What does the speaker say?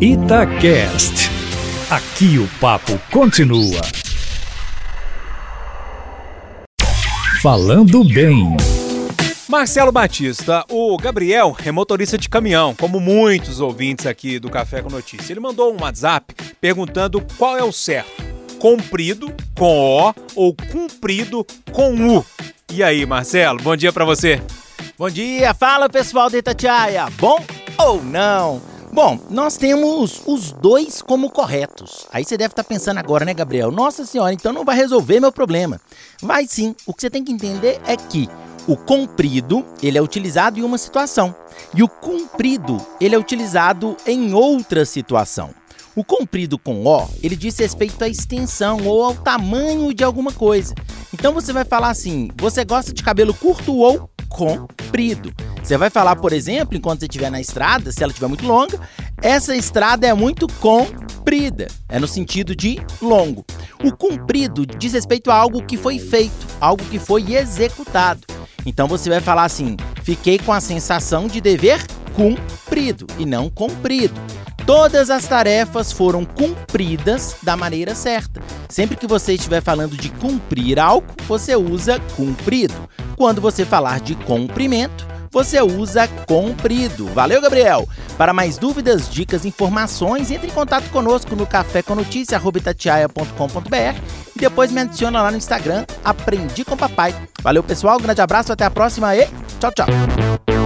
Itacast. Aqui o papo continua. Falando bem. Marcelo Batista, o Gabriel é motorista de caminhão, como muitos ouvintes aqui do Café com Notícia. Ele mandou um WhatsApp perguntando qual é o certo: comprido com O ou comprido com U. E aí, Marcelo, bom dia para você. Bom dia, fala pessoal da Itatiaia, bom ou não? Bom, nós temos os dois como corretos. Aí você deve estar pensando agora, né, Gabriel? Nossa senhora, então não vai resolver meu problema. Vai sim. O que você tem que entender é que o comprido, ele é utilizado em uma situação, e o comprido, ele é utilizado em outra situação. O comprido com O, ele diz respeito à extensão ou ao tamanho de alguma coisa. Então você vai falar assim: você gosta de cabelo curto ou comprido? Você vai falar, por exemplo, enquanto você estiver na estrada, se ela estiver muito longa, essa estrada é muito comprida. É no sentido de longo. O comprido diz respeito a algo que foi feito, algo que foi executado. Então você vai falar assim: fiquei com a sensação de dever cumprido e não comprido. Todas as tarefas foram cumpridas da maneira certa. Sempre que você estiver falando de cumprir algo, você usa cumprido. Quando você falar de cumprimento, você usa comprido. Valeu, Gabriel! Para mais dúvidas, dicas, informações, entre em contato conosco no café com notícia, e depois me adiciona lá no Instagram, Aprendi com Papai. Valeu, pessoal, grande abraço, até a próxima e tchau, tchau!